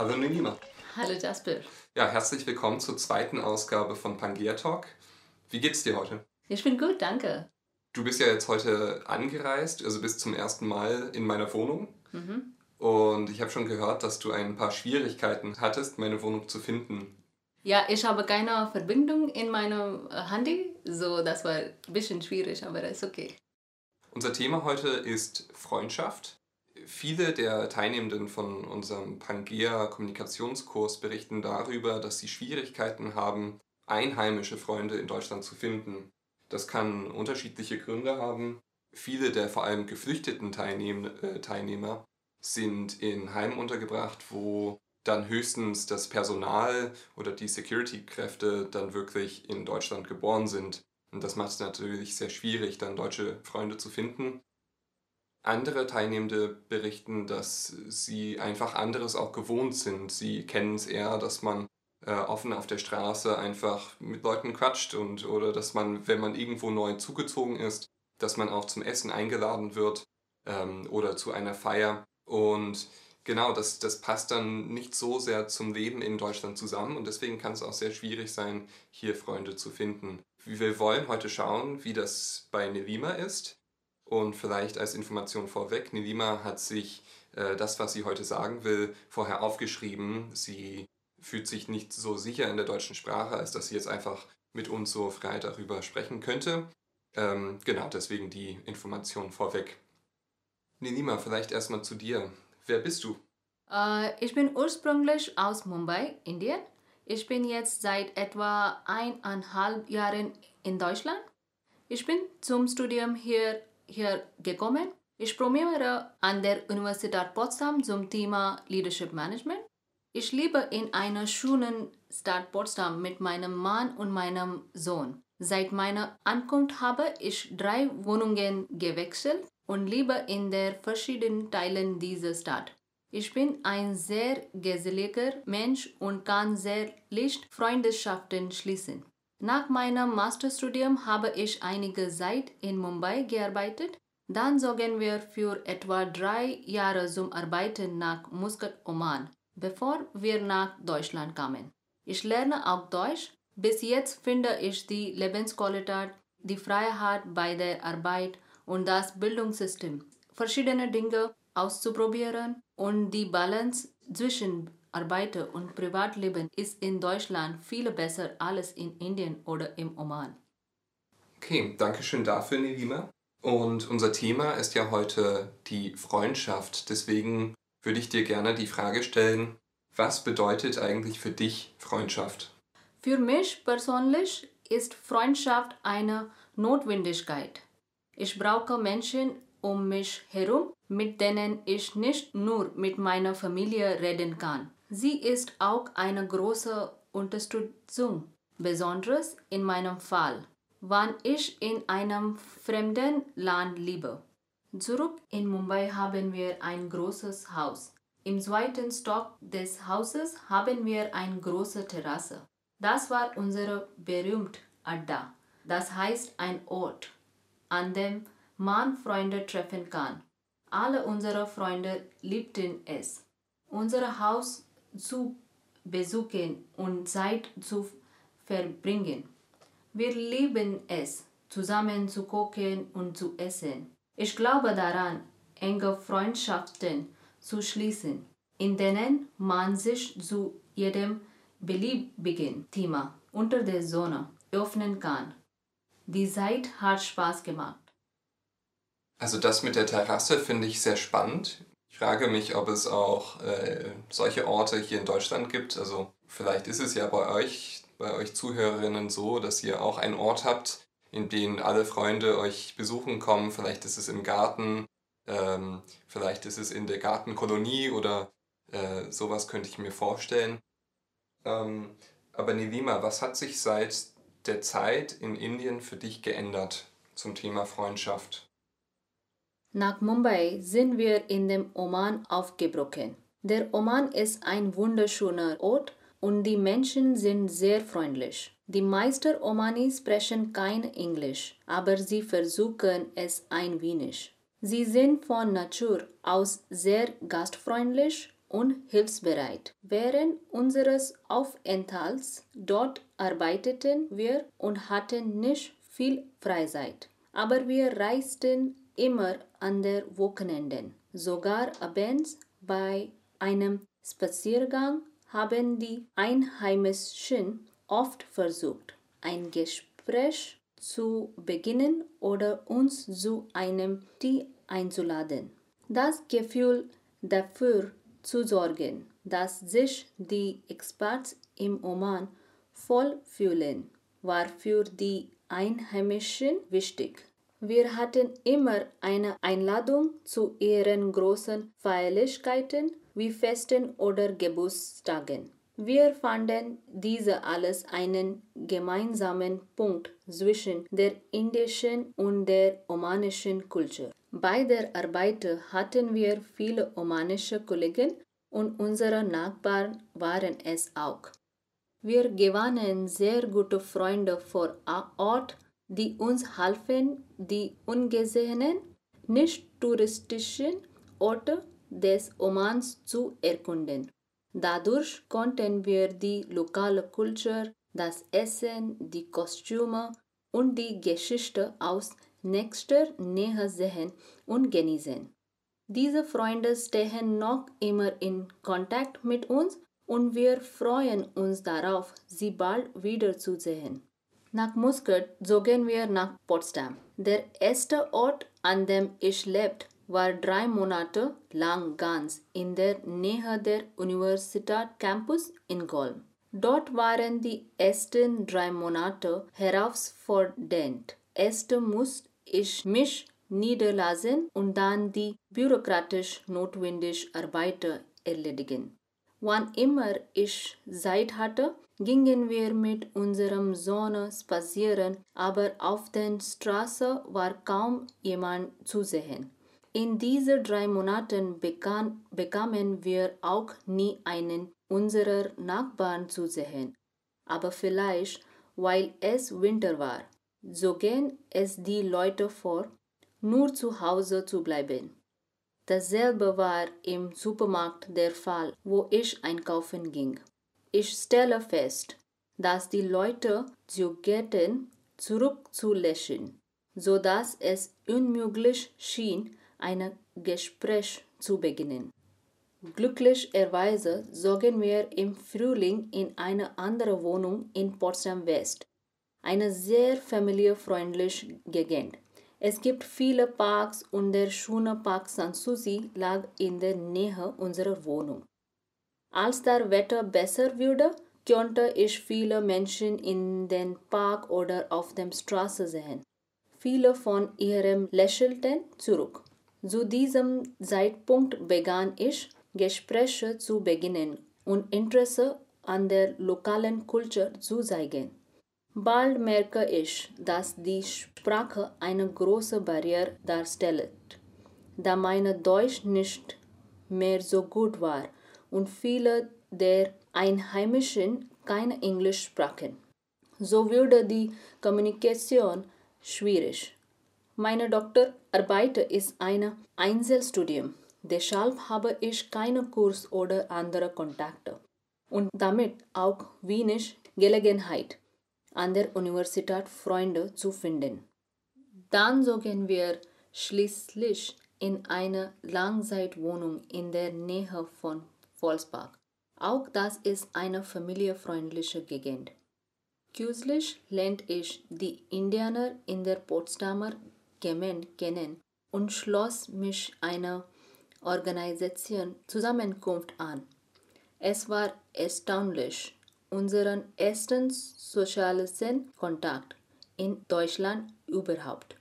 Hallo Nilima. Hallo Jasper. Ja, herzlich willkommen zur zweiten Ausgabe von Pangea Talk. Wie geht's dir heute? Ich bin gut, danke. Du bist ja jetzt heute angereist, also bist zum ersten Mal in meiner Wohnung. Mhm. Und ich habe schon gehört, dass du ein paar Schwierigkeiten hattest, meine Wohnung zu finden. Ja, ich habe keine Verbindung in meinem äh, Handy, so das war ein bisschen schwierig, aber ist okay. Unser Thema heute ist Freundschaft. Viele der Teilnehmenden von unserem Pangea Kommunikationskurs berichten darüber, dass sie Schwierigkeiten haben, einheimische Freunde in Deutschland zu finden. Das kann unterschiedliche Gründe haben. Viele der vor allem geflüchteten Teilnehm äh, Teilnehmer sind in Heimen untergebracht, wo dann höchstens das Personal oder die Security-Kräfte dann wirklich in Deutschland geboren sind. Und das macht es natürlich sehr schwierig, dann deutsche Freunde zu finden. Andere Teilnehmende berichten, dass sie einfach anderes auch gewohnt sind. Sie kennen es eher, dass man äh, offen auf der Straße einfach mit Leuten quatscht und oder dass man, wenn man irgendwo neu zugezogen ist, dass man auch zum Essen eingeladen wird ähm, oder zu einer Feier. Und genau, das, das passt dann nicht so sehr zum Leben in Deutschland zusammen und deswegen kann es auch sehr schwierig sein, hier Freunde zu finden. Wir wollen heute schauen, wie das bei Nelima ist. Und vielleicht als Information vorweg, Nelima hat sich äh, das, was sie heute sagen will, vorher aufgeschrieben. Sie fühlt sich nicht so sicher in der deutschen Sprache, als dass sie jetzt einfach mit uns so frei darüber sprechen könnte. Ähm, genau, deswegen die Information vorweg. Nelima, vielleicht erstmal zu dir. Wer bist du? Äh, ich bin ursprünglich aus Mumbai, Indien. Ich bin jetzt seit etwa eineinhalb Jahren in Deutschland. Ich bin zum Studium hier, hier gekommen. Ich promoviere an der Universität Potsdam zum Thema Leadership Management. Ich lebe in einer schönen Stadt Potsdam mit meinem Mann und meinem Sohn. Seit meiner Ankunft habe ich drei Wohnungen gewechselt und lebe in den verschiedenen Teilen dieser Stadt. Ich bin ein sehr geselliger Mensch und kann sehr leicht Freundschaften schließen. Nach meinem Masterstudium habe ich einige Zeit in Mumbai gearbeitet. Dann zogen wir für etwa drei Jahre zum Arbeiten nach Muscat, Oman, bevor wir nach Deutschland kamen. Ich lerne auch Deutsch. Bis jetzt finde ich die Lebensqualität, die Freiheit bei der Arbeit und das Bildungssystem, verschiedene Dinge auszuprobieren und die Balance zwischen Arbeit und Privatleben ist in Deutschland viel besser als in Indien oder im Oman. Okay, danke schön dafür, Nelima. Und unser Thema ist ja heute die Freundschaft. Deswegen würde ich dir gerne die Frage stellen, was bedeutet eigentlich für dich Freundschaft? Für mich persönlich ist Freundschaft eine Notwendigkeit. Ich brauche Menschen um mich herum, mit denen ich nicht nur mit meiner Familie reden kann. Sie ist auch eine große Unterstützung, besonders in meinem Fall, wann ich in einem fremden Land lebe. Zurück in Mumbai haben wir ein großes Haus. Im zweiten Stock des Hauses haben wir eine große Terrasse. Das war unsere berühmte Adda. Das heißt ein Ort, an dem man Freunde treffen kann. Alle unsere Freunde liebten es, unser Haus zu besuchen und Zeit zu verbringen. Wir lieben es, zusammen zu kochen und zu essen. Ich glaube daran, enge Freundschaften zu schließen, in denen man sich zu jedem beliebigen Thema unter der Sonne öffnen kann. Die Zeit hat Spaß gemacht. Also das mit der Terrasse finde ich sehr spannend. Ich frage mich, ob es auch äh, solche Orte hier in Deutschland gibt. Also vielleicht ist es ja bei euch, bei euch Zuhörerinnen so, dass ihr auch einen Ort habt, in dem alle Freunde euch besuchen kommen. Vielleicht ist es im Garten, ähm, vielleicht ist es in der Gartenkolonie oder äh, sowas könnte ich mir vorstellen. Ähm, aber Nilima, was hat sich seit der Zeit in Indien für dich geändert zum Thema Freundschaft? Nach Mumbai sind wir in dem Oman aufgebrochen. Der Oman ist ein wunderschöner Ort und die Menschen sind sehr freundlich. Die meisten Omanis sprechen kein Englisch, aber sie versuchen es ein wenig. Sie sind von Natur aus sehr gastfreundlich und hilfsbereit. Während unseres Aufenthalts dort arbeiteten wir und hatten nicht viel Freizeit. Aber wir reisten immer an der Wochenenden. Sogar abends bei einem Spaziergang haben die Einheimischen oft versucht, ein Gespräch zu beginnen oder uns zu einem Tee einzuladen. Das Gefühl dafür zu sorgen, dass sich die Experts im Oman voll fühlen, war für die Einheimischen wichtig. Wir hatten immer eine Einladung zu ihren großen Feierlichkeiten wie Festen oder Geburtstagen. Wir fanden diese alles einen gemeinsamen Punkt zwischen der indischen und der omanischen Kultur. Bei der Arbeit hatten wir viele omanische Kollegen und unsere Nachbarn waren es auch. Wir gewannen sehr gute Freunde vor Ort, die uns halfen, die ungesehenen, nicht touristischen Orte des Omans zu erkunden. Dadurch konnten wir die lokale Kultur, das Essen, die Kostüme und die Geschichte aus nächster Nähe sehen und genießen. Diese Freunde stehen noch immer in Kontakt mit uns und wir freuen uns darauf, sie bald wiederzusehen. Nach Muscat zogen wir nach Potsdam. Der erste Ort, an dem ich lebte, war drei Monate lang ganz in der Nähe der Universität Campus in Golm. Dort waren die ersten drei Monate herausfordernd. Erst musste ich mich niederlassen und dann die bürokratisch notwendige Arbeit erledigen. Wann immer ich Zeit hatte, gingen wir mit unserem Sohn spazieren, aber auf den Straßen war kaum jemand zu sehen. In diesen drei Monaten begann, bekamen wir auch nie einen unserer Nachbarn zu sehen. Aber vielleicht, weil es Winter war, so gehen es die Leute vor, nur zu Hause zu bleiben. Dasselbe war im Supermarkt der Fall, wo ich einkaufen ging. Ich stelle fest, dass die Leute zögerten, zurückzulächeln, so dass es unmöglich schien, ein Gespräch zu beginnen. Glücklicherweise zogen wir im Frühling in eine andere Wohnung in Potsdam West, eine sehr familienfreundliche Gegend. Es gibt viele Parks und der schöne Park Sanssouci lag in der Nähe unserer Wohnung. Als das Wetter besser wurde, konnte ich viele Menschen in den Park oder auf der Straße sehen. Viele von ihrem lächelten zurück. Zu diesem Zeitpunkt begann ich, Gespräche zu beginnen und Interesse an der lokalen Kultur zu zeigen. Bald merke ich, dass die Sprache eine große Barriere darstellt, da meine Deutsch nicht mehr so gut war und viele der Einheimischen kein Englisch sprachen. So wurde die Kommunikation schwierig. Meine Doktorarbeit ist ein Einzelstudium. Deshalb habe ich keinen Kurs oder andere Kontakte und damit auch wenig Gelegenheit, an der Universität Freunde zu finden. Dann zogen wir schließlich in eine Langzeitwohnung in der Nähe von Volkspark. Auch das ist eine familienfreundliche Gegend. Kürzlich lernte ich die Indianer in der Potsdamer Gemeinde kennen und schloss mich einer Organisation Zusammenkunft an. Es war erstaunlich, unseren ersten sozialen Kontakt in Deutschland überhaupt.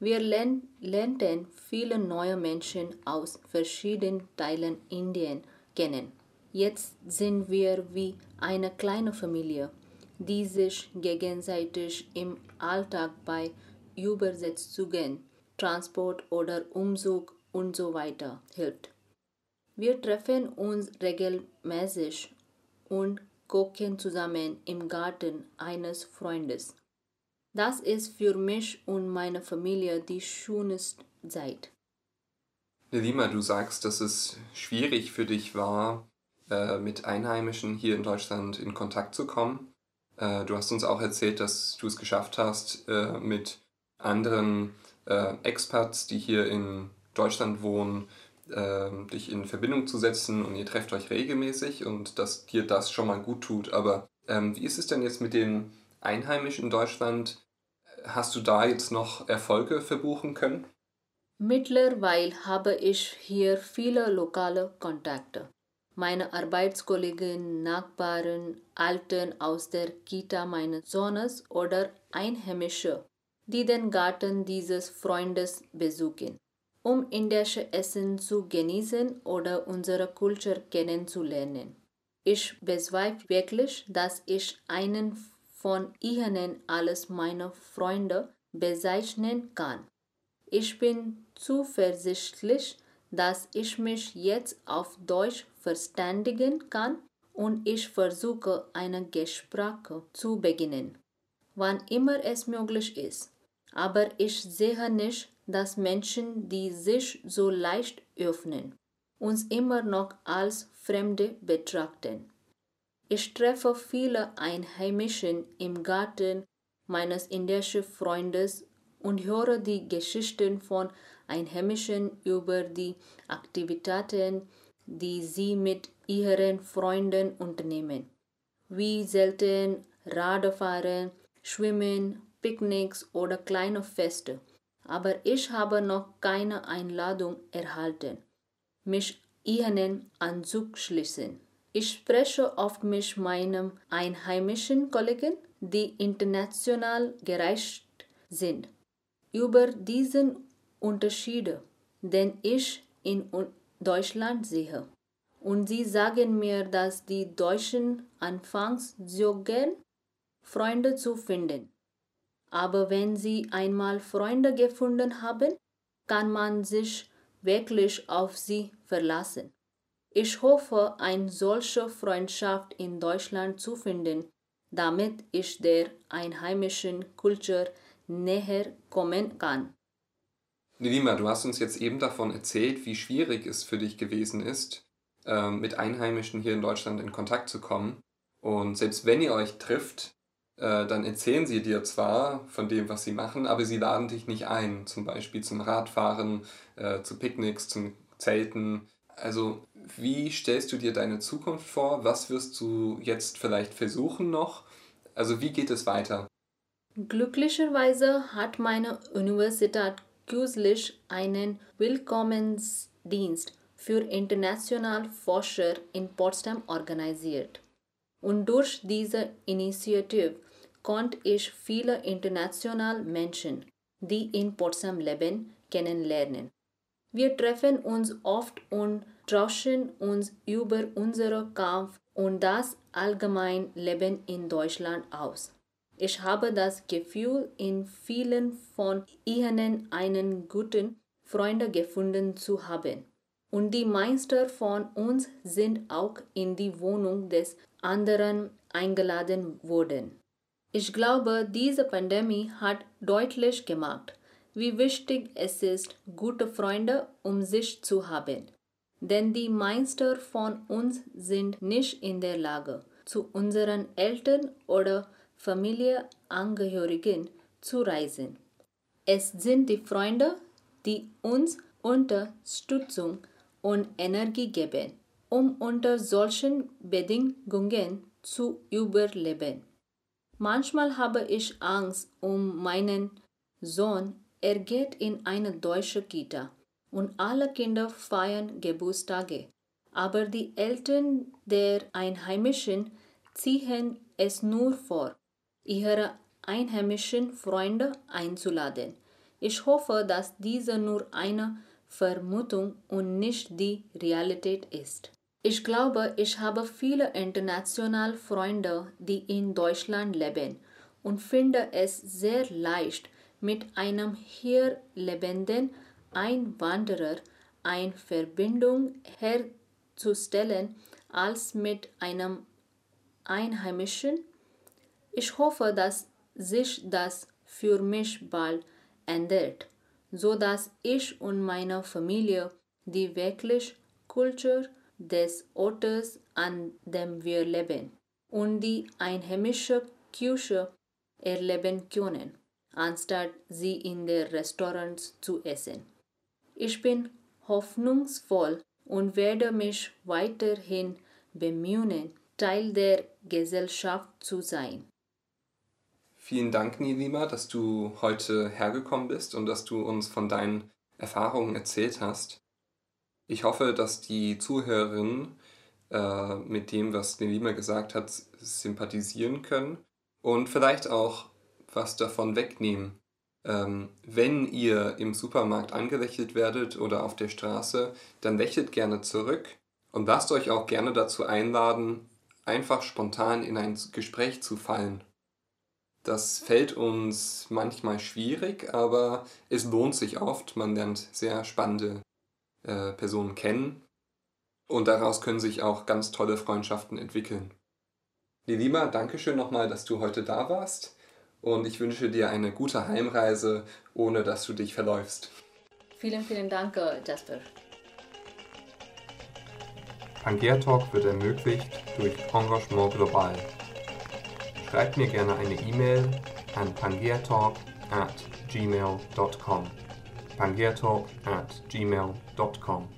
Wir lernten viele neue Menschen aus verschiedenen Teilen Indiens kennen. Jetzt sind wir wie eine kleine Familie, die sich gegenseitig im Alltag bei Übersetzungen, Transport oder Umzug und so weiter hilft. Wir treffen uns regelmäßig und kochen zusammen im Garten eines Freundes. Das ist für mich und meine Familie die schönste Zeit. Nelima, du sagst, dass es schwierig für dich war, äh, mit Einheimischen hier in Deutschland in Kontakt zu kommen. Äh, du hast uns auch erzählt, dass du es geschafft hast, äh, mit anderen Expats, die hier in Deutschland wohnen, dich in Verbindung zu setzen und ihr trefft euch regelmäßig und dass dir das schon mal gut tut. Aber ähm, wie ist es denn jetzt mit den Einheimischen in Deutschland? Hast du da jetzt noch Erfolge verbuchen können? Mittlerweile habe ich hier viele lokale Kontakte meine Arbeitskollegen, Nachbarn, Alten aus der Kita meines Sohnes oder Einheimische, die den Garten dieses Freundes besuchen, um indische Essen zu genießen oder unsere Kultur kennenzulernen. Ich bezweifle wirklich, dass ich einen von ihnen als meine Freunde bezeichnen kann. Ich bin zuversichtlich, dass ich mich jetzt auf Deutsch verständigen kann und ich versuche eine Gespräche zu beginnen, wann immer es möglich ist. Aber ich sehe nicht, dass Menschen, die sich so leicht öffnen, uns immer noch als Fremde betrachten. Ich treffe viele Einheimischen im Garten meines indischen Freundes und höre die Geschichten von Einheimischen über die Aktivitäten, die sie mit ihren Freunden unternehmen, wie selten Radfahren, Schwimmen, Picknicks oder kleine Feste. Aber ich habe noch keine Einladung erhalten, mich ihnen anzuschließen. Ich spreche oft mit meinen einheimischen Kollegen, die international gereist sind, über diesen Unterschiede, den ich in Deutschland sehe. Und sie sagen mir, dass die Deutschen anfangs so gern Freunde zu finden. Aber wenn sie einmal Freunde gefunden haben, kann man sich wirklich auf sie verlassen. Ich hoffe, eine solche Freundschaft in Deutschland zu finden, damit ich der einheimischen Kultur näher kommen kann. Nelima, du hast uns jetzt eben davon erzählt, wie schwierig es für dich gewesen ist, ähm, mit Einheimischen hier in Deutschland in Kontakt zu kommen. Und selbst wenn ihr euch trifft, äh, dann erzählen sie dir zwar von dem, was sie machen, aber sie laden dich nicht ein, zum Beispiel zum Radfahren, äh, zu Picknicks, zum Zelten. Also wie stellst du dir deine Zukunft vor? Was wirst du jetzt vielleicht versuchen noch? Also wie geht es weiter? Glücklicherweise hat meine Universität kürzlich einen Willkommensdienst für internationale Forscher in Potsdam organisiert. Und durch diese Initiative konnte ich viele internationale Menschen, die in Potsdam leben, kennenlernen. Wir treffen uns oft und tauschen uns über unseren Kampf und das allgemeine Leben in Deutschland aus. Ich habe das Gefühl, in vielen von ihnen einen guten Freund gefunden zu haben. Und die meisten von uns sind auch in die Wohnung des anderen eingeladen worden. Ich glaube, diese Pandemie hat deutlich gemacht, wie wichtig es ist, gute Freunde um sich zu haben. Denn die meisten von uns sind nicht in der Lage, zu unseren Eltern oder Familienangehörigen zu reisen. Es sind die Freunde, die uns Unterstützung und Energie geben, um unter solchen Bedingungen zu überleben. Manchmal habe ich Angst um meinen Sohn. Er geht in eine deutsche Kita und alle Kinder feiern Geburtstage. Aber die Eltern der Einheimischen ziehen es nur vor, ihre einheimischen Freunde einzuladen. Ich hoffe, dass diese nur eine Vermutung und nicht die Realität ist. Ich glaube, ich habe viele internationale Freunde, die in Deutschland leben und finde es sehr leicht, mit einem hier lebenden Einwanderer eine Verbindung herzustellen als mit einem Einheimischen ich hoffe, dass sich das für mich bald ändert, so dass ich und meine Familie die wirklich Kultur des Ortes, an dem wir leben und die einheimische Küche erleben können, anstatt sie in den Restaurants zu essen. Ich bin hoffnungsvoll und werde mich weiterhin bemühen, Teil der Gesellschaft zu sein. Vielen Dank, Nilima, dass du heute hergekommen bist und dass du uns von deinen Erfahrungen erzählt hast. Ich hoffe, dass die Zuhörerinnen äh, mit dem, was Nilima gesagt hat, sympathisieren können und vielleicht auch was davon wegnehmen. Ähm, wenn ihr im Supermarkt angelächelt werdet oder auf der Straße, dann lächelt gerne zurück und lasst euch auch gerne dazu einladen, einfach spontan in ein Gespräch zu fallen. Das fällt uns manchmal schwierig, aber es lohnt sich oft. Man lernt sehr spannende äh, Personen kennen und daraus können sich auch ganz tolle Freundschaften entwickeln. Lilima, danke schön nochmal, dass du heute da warst und ich wünsche dir eine gute Heimreise, ohne dass du dich verläufst. Vielen, vielen Dank, Jasper. Pangea Talk wird ermöglicht durch Engagement Global. Schreibt mir gerne eine E-Mail an pangeatalk at gmail.com. pangeatalk at gmail.com